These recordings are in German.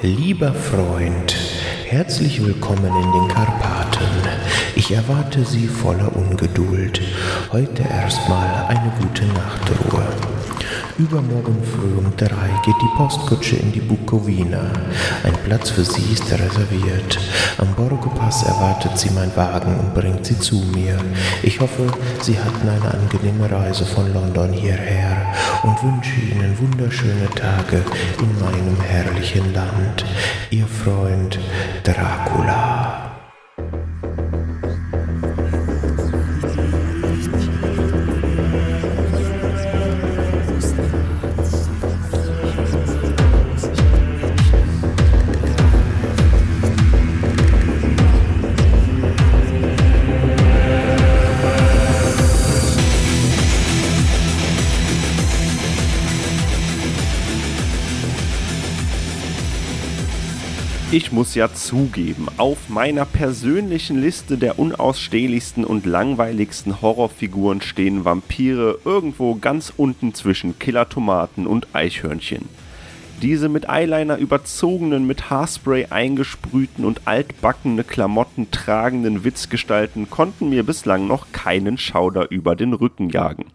Lieber Freund, herzlich willkommen in den Karpaten. Ich erwarte Sie voller Ungeduld. Heute erstmal eine gute Nachtruhe. Übermorgen früh um drei geht die Postkutsche in die Bukowina. Ein Platz für Sie ist reserviert. Am Borgopass erwartet Sie mein Wagen und bringt Sie zu mir. Ich hoffe, Sie hatten eine angenehme Reise von London hierher und wünsche Ihnen wunderschöne Tage in meinem herrlichen Land. Ihr Freund Dracula. Muss ja zugeben, auf meiner persönlichen Liste der unausstehlichsten und langweiligsten Horrorfiguren stehen Vampire irgendwo ganz unten zwischen Killertomaten und Eichhörnchen. Diese mit Eyeliner überzogenen, mit Haarspray eingesprühten und altbackene Klamotten tragenden Witzgestalten konnten mir bislang noch keinen Schauder über den Rücken jagen.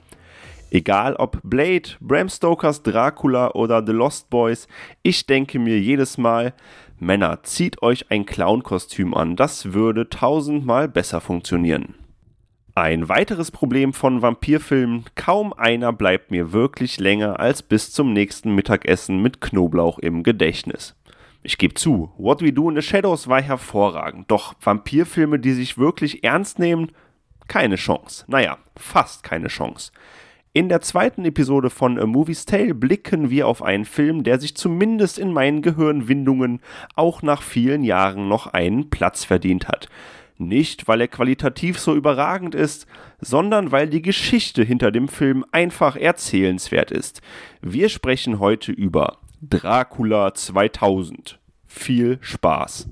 Egal ob Blade, Bram Stokers Dracula oder The Lost Boys, ich denke mir jedes Mal, Männer, zieht euch ein Clown-Kostüm an, das würde tausendmal besser funktionieren. Ein weiteres Problem von Vampirfilmen, kaum einer bleibt mir wirklich länger als bis zum nächsten Mittagessen mit Knoblauch im Gedächtnis. Ich gebe zu, What We Do in the Shadows war hervorragend, doch Vampirfilme, die sich wirklich ernst nehmen, keine Chance. Naja, fast keine Chance. In der zweiten Episode von A Movie's Tale blicken wir auf einen Film, der sich zumindest in meinen Gehirnwindungen auch nach vielen Jahren noch einen Platz verdient hat. Nicht, weil er qualitativ so überragend ist, sondern weil die Geschichte hinter dem Film einfach erzählenswert ist. Wir sprechen heute über Dracula 2000. Viel Spaß!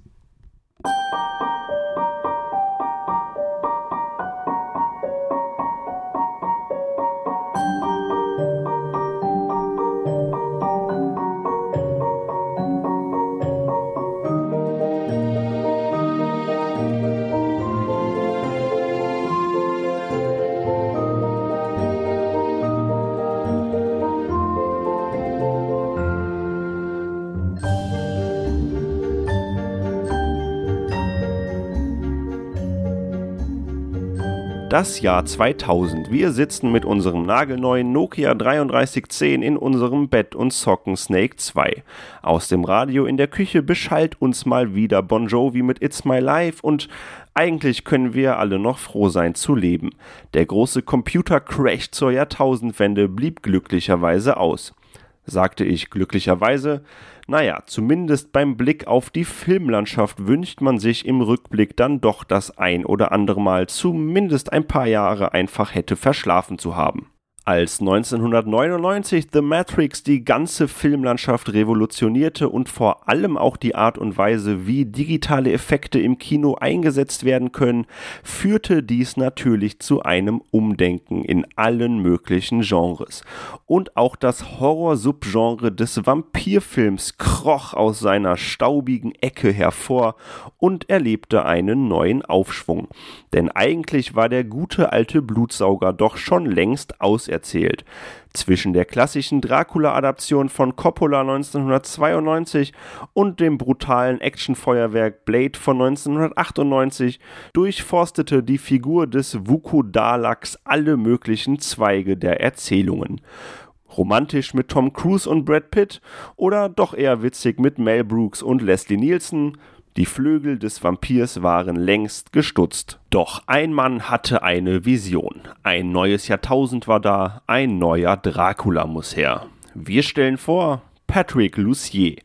Das Jahr 2000. Wir sitzen mit unserem nagelneuen Nokia 3310 in unserem Bett und zocken Snake 2. Aus dem Radio in der Küche beschallt uns mal wieder Bon Jovi mit It's My Life und eigentlich können wir alle noch froh sein zu leben. Der große Computer-Crash zur Jahrtausendwende blieb glücklicherweise aus. Sagte ich glücklicherweise, naja, zumindest beim Blick auf die Filmlandschaft wünscht man sich im Rückblick dann doch das ein oder andere Mal zumindest ein paar Jahre einfach hätte verschlafen zu haben. Als 1999 The Matrix die ganze Filmlandschaft revolutionierte und vor allem auch die Art und Weise, wie digitale Effekte im Kino eingesetzt werden können, führte dies natürlich zu einem Umdenken in allen möglichen Genres. Und auch das Horror-Subgenre des Vampirfilms kroch aus seiner staubigen Ecke hervor und erlebte einen neuen Aufschwung. Denn eigentlich war der gute alte Blutsauger doch schon längst aus erzählt. Zwischen der klassischen Dracula-Adaption von Coppola 1992 und dem brutalen Actionfeuerwerk Blade von 1998 durchforstete die Figur des Vuku Dalaks alle möglichen Zweige der Erzählungen. Romantisch mit Tom Cruise und Brad Pitt oder doch eher witzig mit Mel Brooks und Leslie Nielsen, die Flügel des Vampirs waren längst gestutzt. Doch ein Mann hatte eine Vision. Ein neues Jahrtausend war da, ein neuer Dracula muss her. Wir stellen vor Patrick Lucier.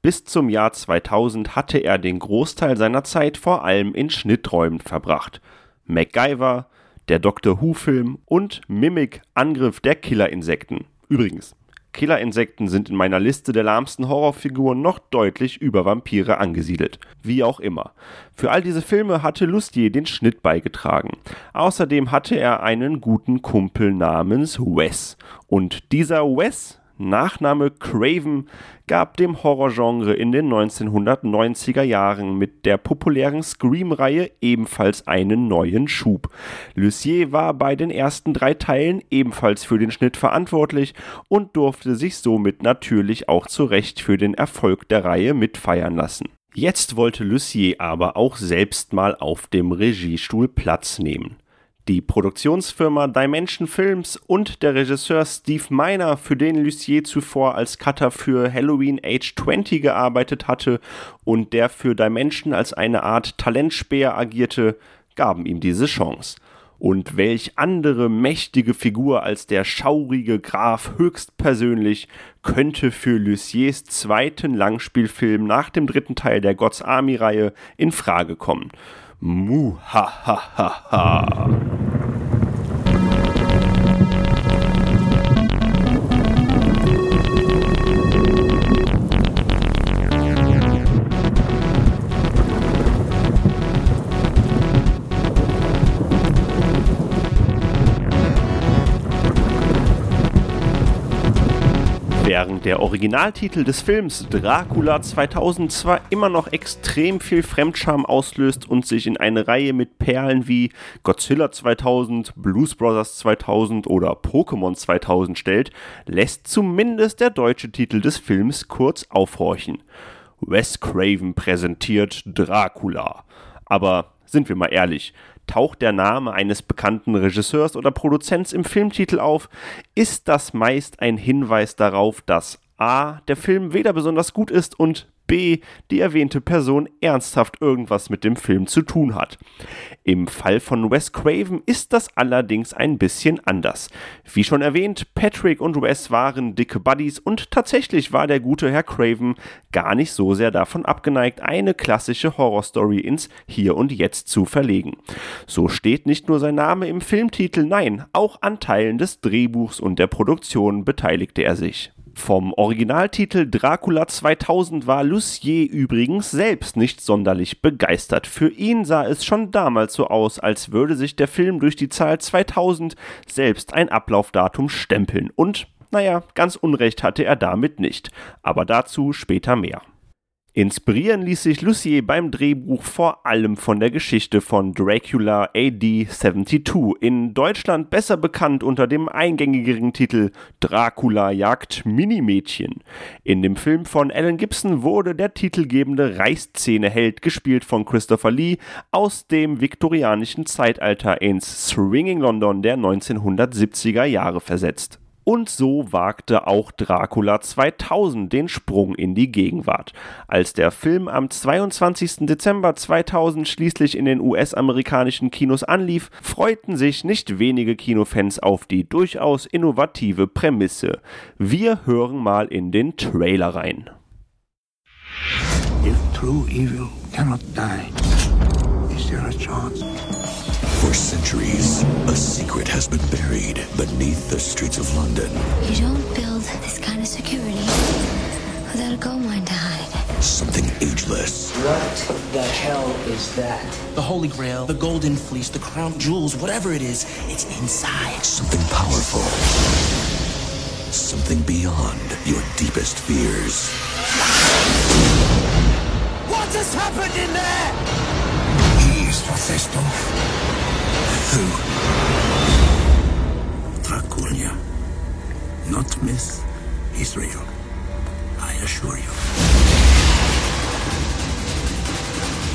Bis zum Jahr 2000 hatte er den Großteil seiner Zeit vor allem in Schnitträumen verbracht. MacGyver, der Doctor Who-Film und Mimic Angriff der Killerinsekten. Übrigens, Killerinsekten sind in meiner Liste der lahmsten Horrorfiguren noch deutlich über Vampire angesiedelt. Wie auch immer. Für all diese Filme hatte Lustier den Schnitt beigetragen. Außerdem hatte er einen guten Kumpel namens Wes. Und dieser Wes, Nachname Craven gab dem Horrorgenre in den 1990er Jahren mit der populären Scream-Reihe ebenfalls einen neuen Schub. Lucier war bei den ersten drei Teilen ebenfalls für den Schnitt verantwortlich und durfte sich somit natürlich auch zu Recht für den Erfolg der Reihe mitfeiern lassen. Jetzt wollte Lucier aber auch selbst mal auf dem Regiestuhl Platz nehmen. Die Produktionsfirma Dimension Films und der Regisseur Steve Miner, für den Lucier zuvor als Cutter für Halloween Age 20 gearbeitet hatte und der für Dimension als eine Art Talentspäher agierte, gaben ihm diese Chance. Und welch andere mächtige Figur als der schaurige Graf höchstpersönlich könnte für Luciers zweiten Langspielfilm nach dem dritten Teil der God's Army Reihe in Frage kommen. Muhahaha. Der Originaltitel des Films Dracula 2000 zwar immer noch extrem viel Fremdscham auslöst und sich in eine Reihe mit Perlen wie Godzilla 2000, Blues Brothers 2000 oder Pokémon 2000 stellt, lässt zumindest der deutsche Titel des Films kurz aufhorchen. Wes Craven präsentiert Dracula. Aber sind wir mal ehrlich, taucht der Name eines bekannten Regisseurs oder Produzents im Filmtitel auf, ist das meist ein Hinweis darauf, dass a. der Film weder besonders gut ist und Die erwähnte Person ernsthaft irgendwas mit dem Film zu tun hat. Im Fall von Wes Craven ist das allerdings ein bisschen anders. Wie schon erwähnt, Patrick und Wes waren dicke Buddies und tatsächlich war der gute Herr Craven gar nicht so sehr davon abgeneigt, eine klassische Horrorstory ins Hier und Jetzt zu verlegen. So steht nicht nur sein Name im Filmtitel, nein, auch an Teilen des Drehbuchs und der Produktion beteiligte er sich. Vom Originaltitel Dracula 2000 war Lucier übrigens selbst nicht sonderlich begeistert. Für ihn sah es schon damals so aus, als würde sich der Film durch die Zahl 2000 selbst ein Ablaufdatum stempeln. Und, naja, ganz Unrecht hatte er damit nicht. Aber dazu später mehr. Inspirieren ließ sich Lucier beim Drehbuch vor allem von der Geschichte von Dracula AD 72, in Deutschland besser bekannt unter dem eingängigeren Titel Dracula jagt Minimädchen. In dem Film von Alan Gibson wurde der titelgebende Reißzähne-Held, gespielt von Christopher Lee, aus dem viktorianischen Zeitalter ins Swinging London der 1970er Jahre versetzt. Und so wagte auch Dracula 2000 den Sprung in die Gegenwart. Als der Film am 22. Dezember 2000 schließlich in den US-amerikanischen Kinos anlief, freuten sich nicht wenige Kinofans auf die durchaus innovative Prämisse. Wir hören mal in den Trailer rein. If true evil cannot die, is there a chance? For centuries, a secret has been buried beneath the streets of London. You don't build this kind of security without a gold mine to hide. Something ageless. What the hell is that? The Holy Grail, the Golden Fleece, the crown jewels, whatever it is, it's inside. Something powerful. Something beyond your deepest fears. What has happened in there? He is Mephisto. Who? Dracula. Not myth, is real. I assure you.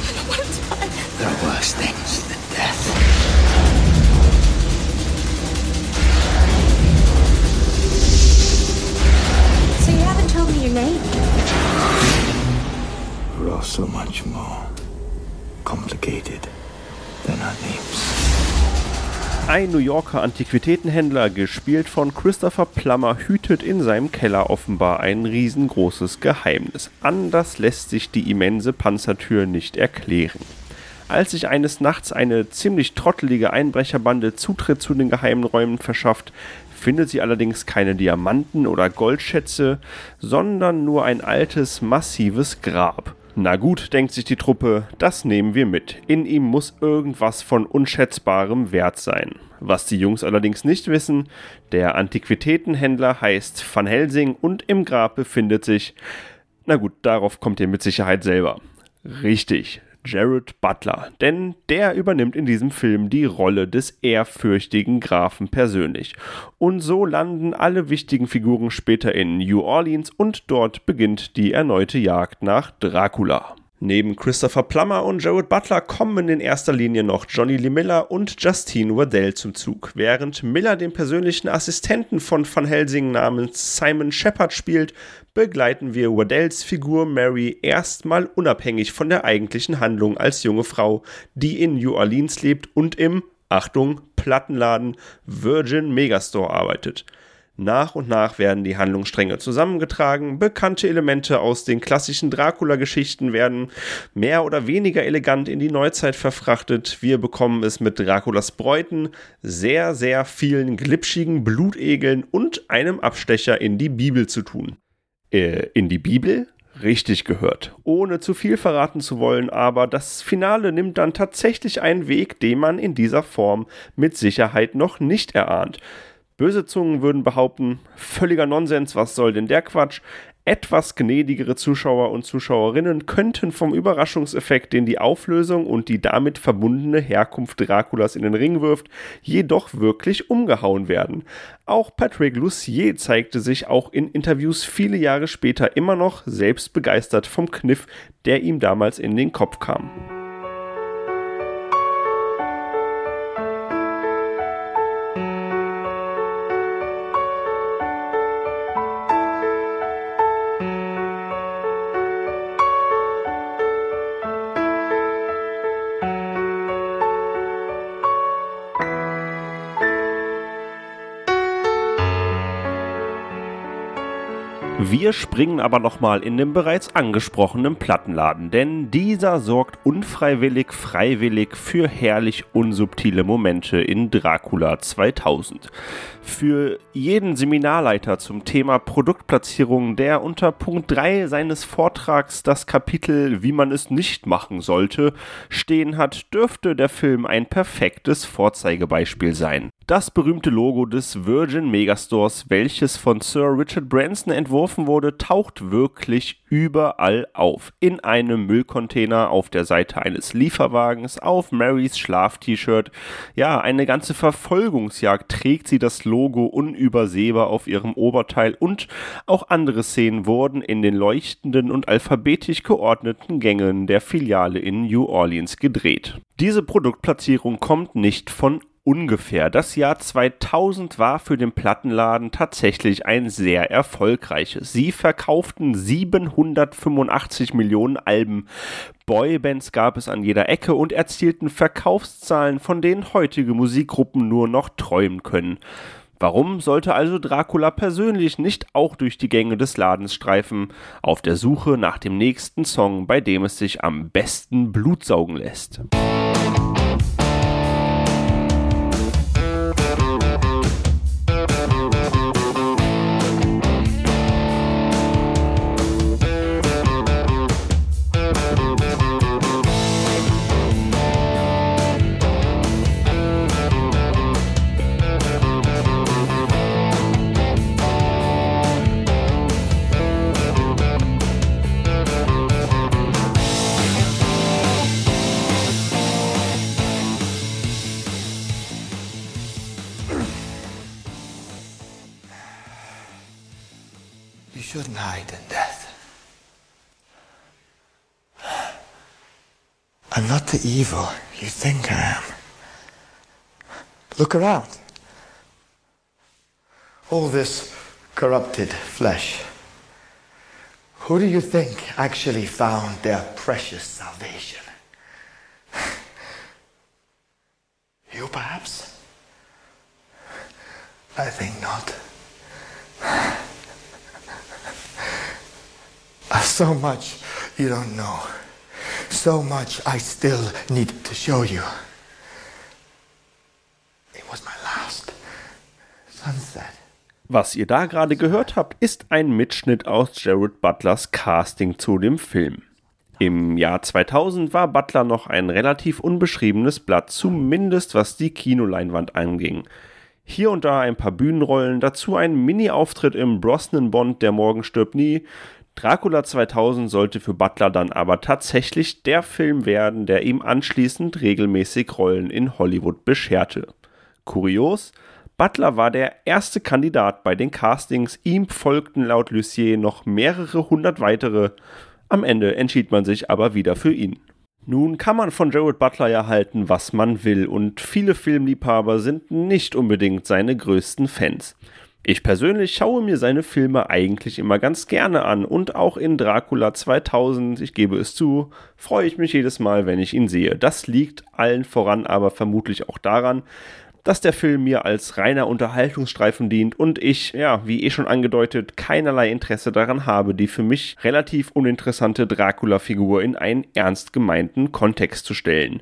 I don't want to die. There are worse things than death. So you haven't told me your name? We're all so much more complicated than our names. Ein New Yorker Antiquitätenhändler, gespielt von Christopher Plummer, hütet in seinem Keller offenbar ein riesengroßes Geheimnis. Anders lässt sich die immense Panzertür nicht erklären. Als sich eines Nachts eine ziemlich trottelige Einbrecherbande Zutritt zu den geheimen Räumen verschafft, findet sie allerdings keine Diamanten oder Goldschätze, sondern nur ein altes, massives Grab. Na gut, denkt sich die Truppe, das nehmen wir mit. In ihm muss irgendwas von unschätzbarem Wert sein. Was die Jungs allerdings nicht wissen, der Antiquitätenhändler heißt Van Helsing und im Grab befindet sich, na gut, darauf kommt ihr mit Sicherheit selber. Richtig, Jared Butler, denn der übernimmt in diesem Film die Rolle des ehrfürchtigen Grafen persönlich. Und so landen alle wichtigen Figuren später in New Orleans und dort beginnt die erneute Jagd nach Dracula. Neben Christopher Plummer und Jared Butler kommen in erster Linie noch Johnny Lee Miller und Justine Waddell zum Zug. Während Miller den persönlichen Assistenten von Van Helsing namens Simon Shepard spielt, begleiten wir Waddells Figur Mary erstmal unabhängig von der eigentlichen Handlung als junge Frau, die in New Orleans lebt und im, Achtung, Plattenladen Virgin Megastore arbeitet. Nach und nach werden die Handlungsstränge zusammengetragen, bekannte Elemente aus den klassischen Dracula-Geschichten werden mehr oder weniger elegant in die Neuzeit verfrachtet. Wir bekommen es mit Draculas Bräuten, sehr, sehr vielen glitschigen Blutegeln und einem Abstecher in die Bibel zu tun. Äh, in die Bibel? Richtig gehört. Ohne zu viel verraten zu wollen, aber das Finale nimmt dann tatsächlich einen Weg, den man in dieser Form mit Sicherheit noch nicht erahnt. Böse Zungen würden behaupten, völliger Nonsens, was soll denn der Quatsch? Etwas gnädigere Zuschauer und Zuschauerinnen könnten vom Überraschungseffekt, den die Auflösung und die damit verbundene Herkunft Draculas in den Ring wirft, jedoch wirklich umgehauen werden. Auch Patrick Lucier zeigte sich auch in Interviews viele Jahre später immer noch selbst begeistert vom Kniff, der ihm damals in den Kopf kam. Wir springen aber nochmal in den bereits angesprochenen Plattenladen, denn dieser sorgt unfreiwillig, freiwillig für herrlich unsubtile Momente in Dracula 2000. Für jeden Seminarleiter zum Thema Produktplatzierung, der unter Punkt 3 seines Vortrags das Kapitel Wie man es nicht machen sollte stehen hat, dürfte der Film ein perfektes Vorzeigebeispiel sein. Das berühmte Logo des Virgin Megastores, welches von Sir Richard Branson entworfen wurde, taucht wirklich überall auf. In einem Müllcontainer, auf der Seite eines Lieferwagens, auf Marys Schlaf-T-Shirt. Ja, eine ganze Verfolgungsjagd trägt sie das Logo unübersehbar auf ihrem Oberteil und auch andere Szenen wurden in den leuchtenden und alphabetisch geordneten Gängen der Filiale in New Orleans gedreht. Diese Produktplatzierung kommt nicht von ungefähr. Das Jahr 2000 war für den Plattenladen tatsächlich ein sehr erfolgreiches. Sie verkauften 785 Millionen Alben. Boybands gab es an jeder Ecke und erzielten Verkaufszahlen, von denen heutige Musikgruppen nur noch träumen können. Warum sollte also Dracula persönlich nicht auch durch die Gänge des Ladens streifen, auf der Suche nach dem nächsten Song, bei dem es sich am besten Blut saugen lässt? The evil you think I am. Look around. All this corrupted flesh. Who do you think actually found their precious salvation? You perhaps? I think not. So much you don't know. so much I still need to show you. It was my last sunset. Was ihr da gerade gehört habt, ist ein Mitschnitt aus Jared Butlers Casting zu dem Film. Im Jahr 2000 war Butler noch ein relativ unbeschriebenes Blatt, zumindest was die Kinoleinwand anging. Hier und da ein paar Bühnenrollen, dazu ein Mini-Auftritt im Brosnan-Bond Der Morgen stirbt nie. Dracula 2000 sollte für Butler dann aber tatsächlich der Film werden, der ihm anschließend regelmäßig Rollen in Hollywood bescherte. Kurios, Butler war der erste Kandidat bei den Castings, ihm folgten laut Lucier noch mehrere hundert weitere, am Ende entschied man sich aber wieder für ihn. Nun kann man von Jared Butler ja halten, was man will, und viele Filmliebhaber sind nicht unbedingt seine größten Fans. Ich persönlich schaue mir seine Filme eigentlich immer ganz gerne an und auch in Dracula 2000, ich gebe es zu, freue ich mich jedes Mal, wenn ich ihn sehe. Das liegt allen voran aber vermutlich auch daran, dass der Film mir als reiner Unterhaltungsstreifen dient und ich, ja, wie eh schon angedeutet, keinerlei Interesse daran habe, die für mich relativ uninteressante Dracula-Figur in einen ernst gemeinten Kontext zu stellen.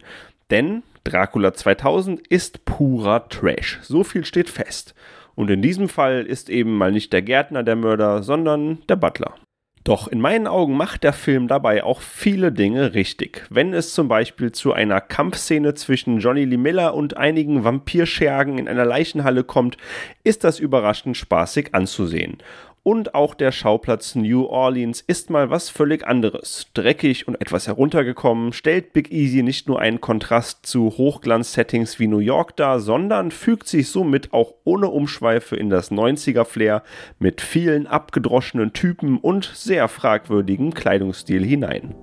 Denn Dracula 2000 ist purer Trash. So viel steht fest. Und in diesem Fall ist eben mal nicht der Gärtner der Mörder, sondern der Butler. Doch in meinen Augen macht der Film dabei auch viele Dinge richtig. Wenn es zum Beispiel zu einer Kampfszene zwischen Johnny Lee Miller und einigen Vampirschergen in einer Leichenhalle kommt, ist das überraschend spaßig anzusehen. Und auch der Schauplatz New Orleans ist mal was völlig anderes. Dreckig und etwas heruntergekommen, stellt Big Easy nicht nur einen Kontrast zu Hochglanz-Settings wie New York dar, sondern fügt sich somit auch ohne Umschweife in das 90er-Flair mit vielen abgedroschenen Typen und sehr fragwürdigem Kleidungsstil hinein.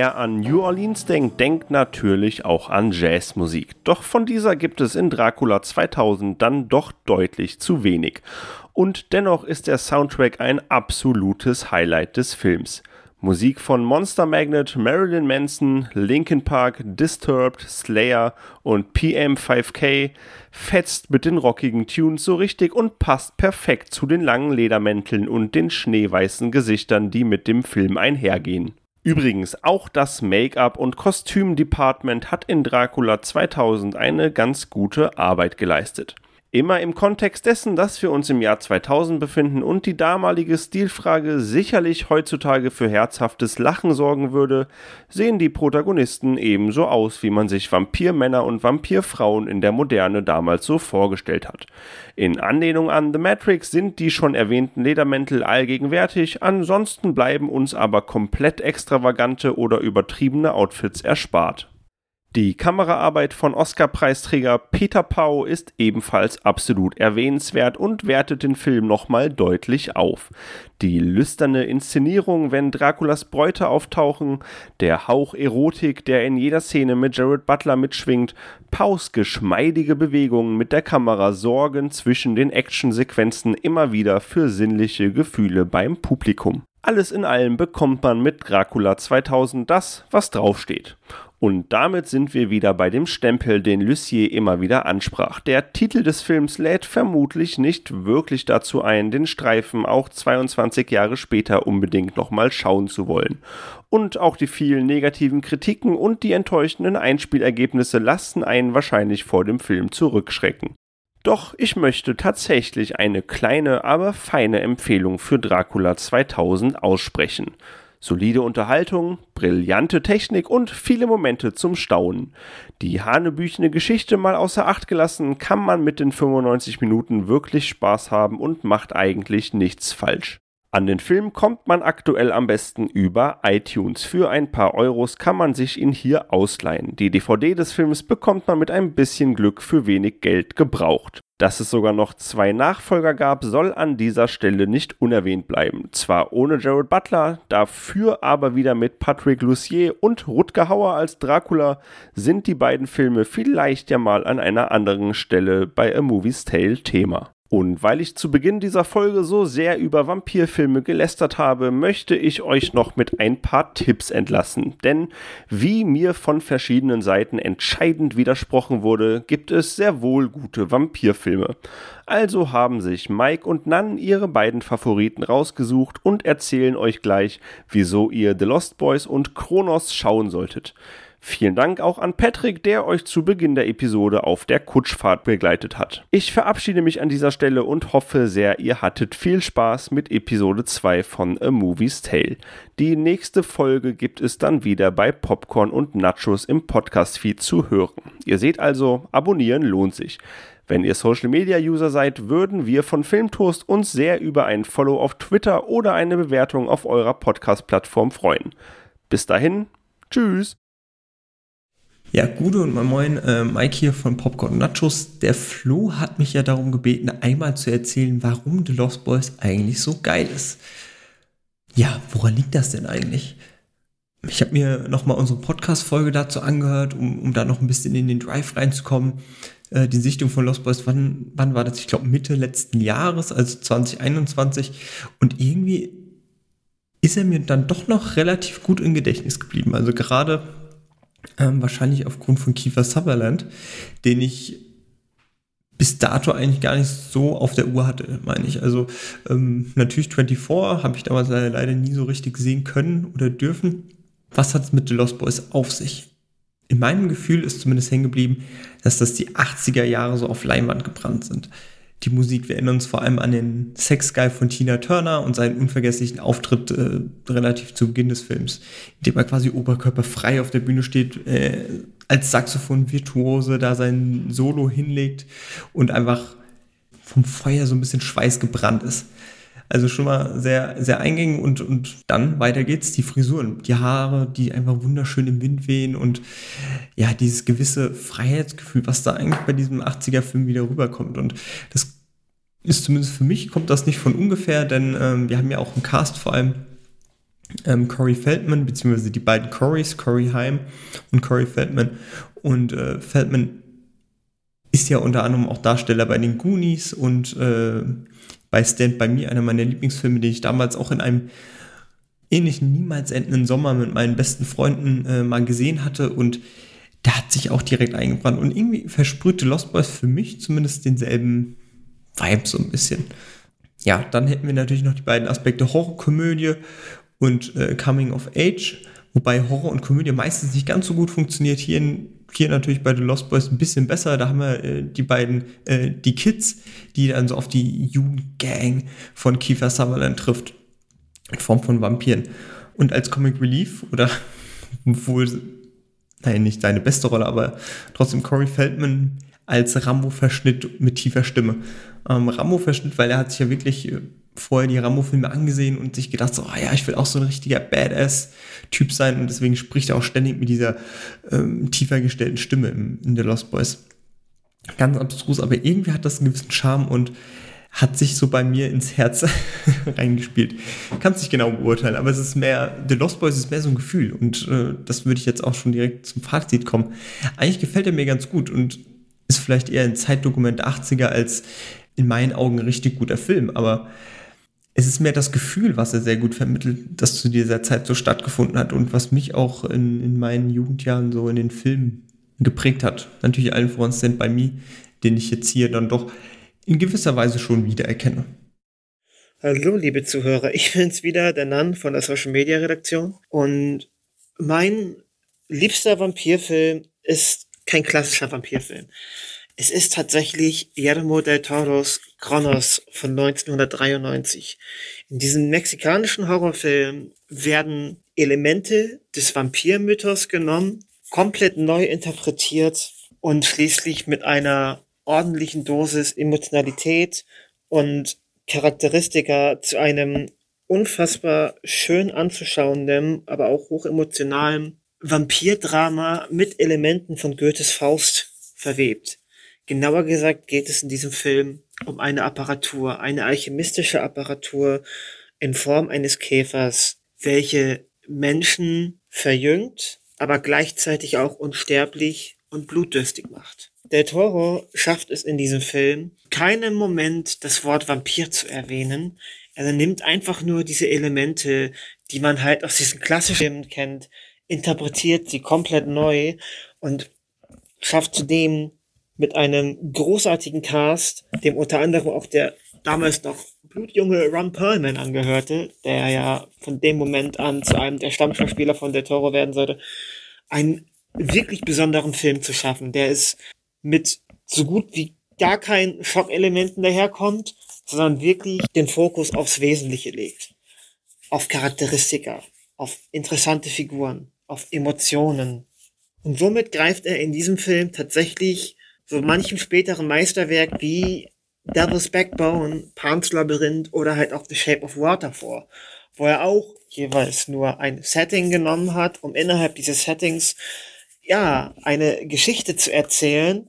Wer an New Orleans denkt, denkt natürlich auch an Jazzmusik. Doch von dieser gibt es in Dracula 2000 dann doch deutlich zu wenig. Und dennoch ist der Soundtrack ein absolutes Highlight des Films. Musik von Monster Magnet, Marilyn Manson, Linkin Park, Disturbed, Slayer und PM5K fetzt mit den rockigen Tunes so richtig und passt perfekt zu den langen Ledermänteln und den schneeweißen Gesichtern, die mit dem Film einhergehen. Übrigens, auch das Make-up- und Kostüm-Department hat in Dracula 2000 eine ganz gute Arbeit geleistet. Immer im Kontext dessen, dass wir uns im Jahr 2000 befinden und die damalige Stilfrage sicherlich heutzutage für herzhaftes Lachen sorgen würde, sehen die Protagonisten ebenso aus, wie man sich Vampirmänner und Vampirfrauen in der Moderne damals so vorgestellt hat. In Anlehnung an The Matrix sind die schon erwähnten Ledermäntel allgegenwärtig, ansonsten bleiben uns aber komplett extravagante oder übertriebene Outfits erspart. Die Kameraarbeit von Oscar-Preisträger Peter Pau ist ebenfalls absolut erwähnenswert und wertet den Film nochmal deutlich auf. Die lüsterne Inszenierung, wenn Draculas Bräute auftauchen, der Hauch Erotik, der in jeder Szene mit Jared Butler mitschwingt, Paus geschmeidige Bewegungen mit der Kamera sorgen zwischen den Actionsequenzen immer wieder für sinnliche Gefühle beim Publikum. Alles in allem bekommt man mit Dracula 2000 das, was draufsteht. Und damit sind wir wieder bei dem Stempel, den Lucier immer wieder ansprach. Der Titel des Films lädt vermutlich nicht wirklich dazu ein, den Streifen auch 22 Jahre später unbedingt nochmal schauen zu wollen. Und auch die vielen negativen Kritiken und die enttäuschenden Einspielergebnisse lassen einen wahrscheinlich vor dem Film zurückschrecken. Doch ich möchte tatsächlich eine kleine, aber feine Empfehlung für Dracula 2000 aussprechen. Solide Unterhaltung, brillante Technik und viele Momente zum Staunen. Die hanebüchene Geschichte mal außer Acht gelassen, kann man mit den 95 Minuten wirklich Spaß haben und macht eigentlich nichts falsch. An den Film kommt man aktuell am besten über iTunes. Für ein paar Euros kann man sich ihn hier ausleihen. Die DVD des Films bekommt man mit ein bisschen Glück für wenig Geld gebraucht. Dass es sogar noch zwei Nachfolger gab, soll an dieser Stelle nicht unerwähnt bleiben. Zwar ohne Jared Butler, dafür aber wieder mit Patrick Lucier und Rutger Hauer als Dracula, sind die beiden Filme vielleicht ja mal an einer anderen Stelle bei A Movie's Tale Thema. Und weil ich zu Beginn dieser Folge so sehr über Vampirfilme gelästert habe, möchte ich euch noch mit ein paar Tipps entlassen. Denn wie mir von verschiedenen Seiten entscheidend widersprochen wurde, gibt es sehr wohl gute Vampirfilme. Also haben sich Mike und Nan ihre beiden Favoriten rausgesucht und erzählen euch gleich, wieso ihr The Lost Boys und Kronos schauen solltet. Vielen Dank auch an Patrick, der euch zu Beginn der Episode auf der Kutschfahrt begleitet hat. Ich verabschiede mich an dieser Stelle und hoffe sehr, ihr hattet viel Spaß mit Episode 2 von A Movie's Tale. Die nächste Folge gibt es dann wieder bei Popcorn und Nachos im Podcast-Feed zu hören. Ihr seht also, abonnieren lohnt sich. Wenn ihr Social Media User seid, würden wir von Filmtoast uns sehr über ein Follow auf Twitter oder eine Bewertung auf eurer Podcast-Plattform freuen. Bis dahin, tschüss! Ja, Gude und mein Moin, äh, Mike hier von Popcorn Nachos. Der Flo hat mich ja darum gebeten, einmal zu erzählen, warum The Lost Boys eigentlich so geil ist. Ja, woran liegt das denn eigentlich? Ich habe mir nochmal unsere Podcast-Folge dazu angehört, um, um da noch ein bisschen in den Drive reinzukommen. Äh, die Sichtung von Lost Boys, wann, wann war das? Ich glaube Mitte letzten Jahres, also 2021. Und irgendwie ist er mir dann doch noch relativ gut im Gedächtnis geblieben. Also gerade ähm, wahrscheinlich aufgrund von Kiefer Sutherland, den ich bis dato eigentlich gar nicht so auf der Uhr hatte, meine ich. Also ähm, natürlich 24 habe ich damals leider nie so richtig sehen können oder dürfen. Was hat es mit The Lost Boys auf sich? In meinem Gefühl ist zumindest hängen geblieben, dass das die 80er Jahre so auf Leinwand gebrannt sind die Musik. Wir erinnern uns vor allem an den Sex Guy von Tina Turner und seinen unvergesslichen Auftritt äh, relativ zu Beginn des Films, in dem er quasi oberkörperfrei auf der Bühne steht, äh, als Saxophon-Virtuose da sein Solo hinlegt und einfach vom Feuer so ein bisschen Schweiß gebrannt ist. Also schon mal sehr, sehr eingängig und, und dann weiter geht's, die Frisuren, die Haare, die einfach wunderschön im Wind wehen und ja, dieses gewisse Freiheitsgefühl, was da eigentlich bei diesem 80er-Film wieder rüberkommt. Und das ist zumindest für mich, kommt das nicht von ungefähr, denn ähm, wir haben ja auch im Cast vor allem ähm, Corey Feldman, beziehungsweise die beiden Corys, Corey Heim und Corey Feldman. Und äh, Feldman ist ja unter anderem auch Darsteller bei den Goonies und äh, bei Stand By Me, einer meiner Lieblingsfilme, den ich damals auch in einem ähnlichen niemals endenden Sommer mit meinen besten Freunden äh, mal gesehen hatte und da hat sich auch direkt eingebrannt und irgendwie versprühte Lost Boys für mich zumindest denselben Vibe so ein bisschen. Ja, dann hätten wir natürlich noch die beiden Aspekte Horrorkomödie und äh, Coming of Age, wobei Horror und Komödie meistens nicht ganz so gut funktioniert. Hier in hier natürlich bei The Lost Boys ein bisschen besser. Da haben wir äh, die beiden, äh, die Kids, die dann so auf die Jugendgang von Kiefer Sutherland trifft. In Form von Vampiren. Und als Comic Relief oder wohl, nein, nicht seine beste Rolle, aber trotzdem Corey Feldman als Rambo-Verschnitt mit tiefer Stimme. Ähm, Rambo-Verschnitt, weil er hat sich ja wirklich äh, vorher die Rambo-Filme angesehen und sich gedacht, so, oh ja, ich will auch so ein richtiger Badass-Typ sein und deswegen spricht er auch ständig mit dieser ähm, tiefer gestellten Stimme im, in The Lost Boys. Ganz abstrus, aber irgendwie hat das einen gewissen Charme und hat sich so bei mir ins Herz reingespielt. Kann es nicht genau beurteilen, aber es ist mehr, The Lost Boys ist mehr so ein Gefühl und äh, das würde ich jetzt auch schon direkt zum Fazit kommen. Eigentlich gefällt er mir ganz gut und ist vielleicht eher ein Zeitdokument 80er als in meinen Augen richtig guter Film, aber es ist mehr das Gefühl, was er sehr gut vermittelt, das zu dieser Zeit so stattgefunden hat und was mich auch in, in meinen Jugendjahren so in den Filmen geprägt hat. Natürlich allen voran Stand By Me, den ich jetzt hier dann doch in gewisser Weise schon wiedererkenne. Hallo, liebe Zuhörer. Ich bin's wieder, der Nan von der Social Media Redaktion. Und mein liebster Vampirfilm ist kein klassischer Vampirfilm. Es ist tatsächlich Guillermo del Toros Kronos von 1993. In diesem mexikanischen Horrorfilm werden Elemente des Vampirmythos genommen, komplett neu interpretiert und schließlich mit einer ordentlichen Dosis Emotionalität und Charakteristika zu einem unfassbar schön anzuschauenden, aber auch hochemotionalen Vampirdrama mit Elementen von Goethes Faust verwebt. Genauer gesagt geht es in diesem Film um eine Apparatur, eine alchemistische Apparatur in Form eines Käfers, welche Menschen verjüngt, aber gleichzeitig auch unsterblich und blutdürstig macht. Del Toro schafft es in diesem Film, keinem Moment das Wort Vampir zu erwähnen. Er nimmt einfach nur diese Elemente, die man halt aus diesen klassischen Filmen kennt, interpretiert sie komplett neu und schafft zudem mit einem großartigen Cast, dem unter anderem auch der damals noch blutjunge Ron Perlman angehörte, der ja von dem Moment an zu einem der Stammschauspieler von Del Toro werden sollte, einen wirklich besonderen Film zu schaffen, der es mit so gut wie gar keinen Schockelementen daherkommt, sondern wirklich den Fokus aufs Wesentliche legt. Auf Charakteristika, auf interessante Figuren, auf Emotionen. Und somit greift er in diesem Film tatsächlich so manchen späteren Meisterwerk wie Devil's Backbone, Pan's Labyrinth oder halt auch The Shape of Water vor, wo er auch jeweils nur ein Setting genommen hat, um innerhalb dieses Settings ja eine Geschichte zu erzählen,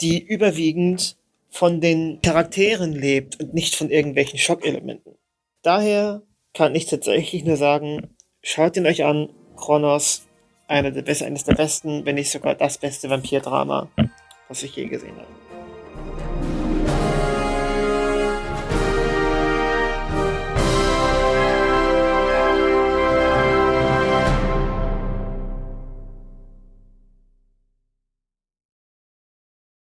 die überwiegend von den Charakteren lebt und nicht von irgendwelchen Schockelementen. Daher kann ich tatsächlich nur sagen, schaut ihn euch an, Kronos, einer der eines der besten, wenn nicht sogar das beste Vampir-Drama, was ich je gesehen habe.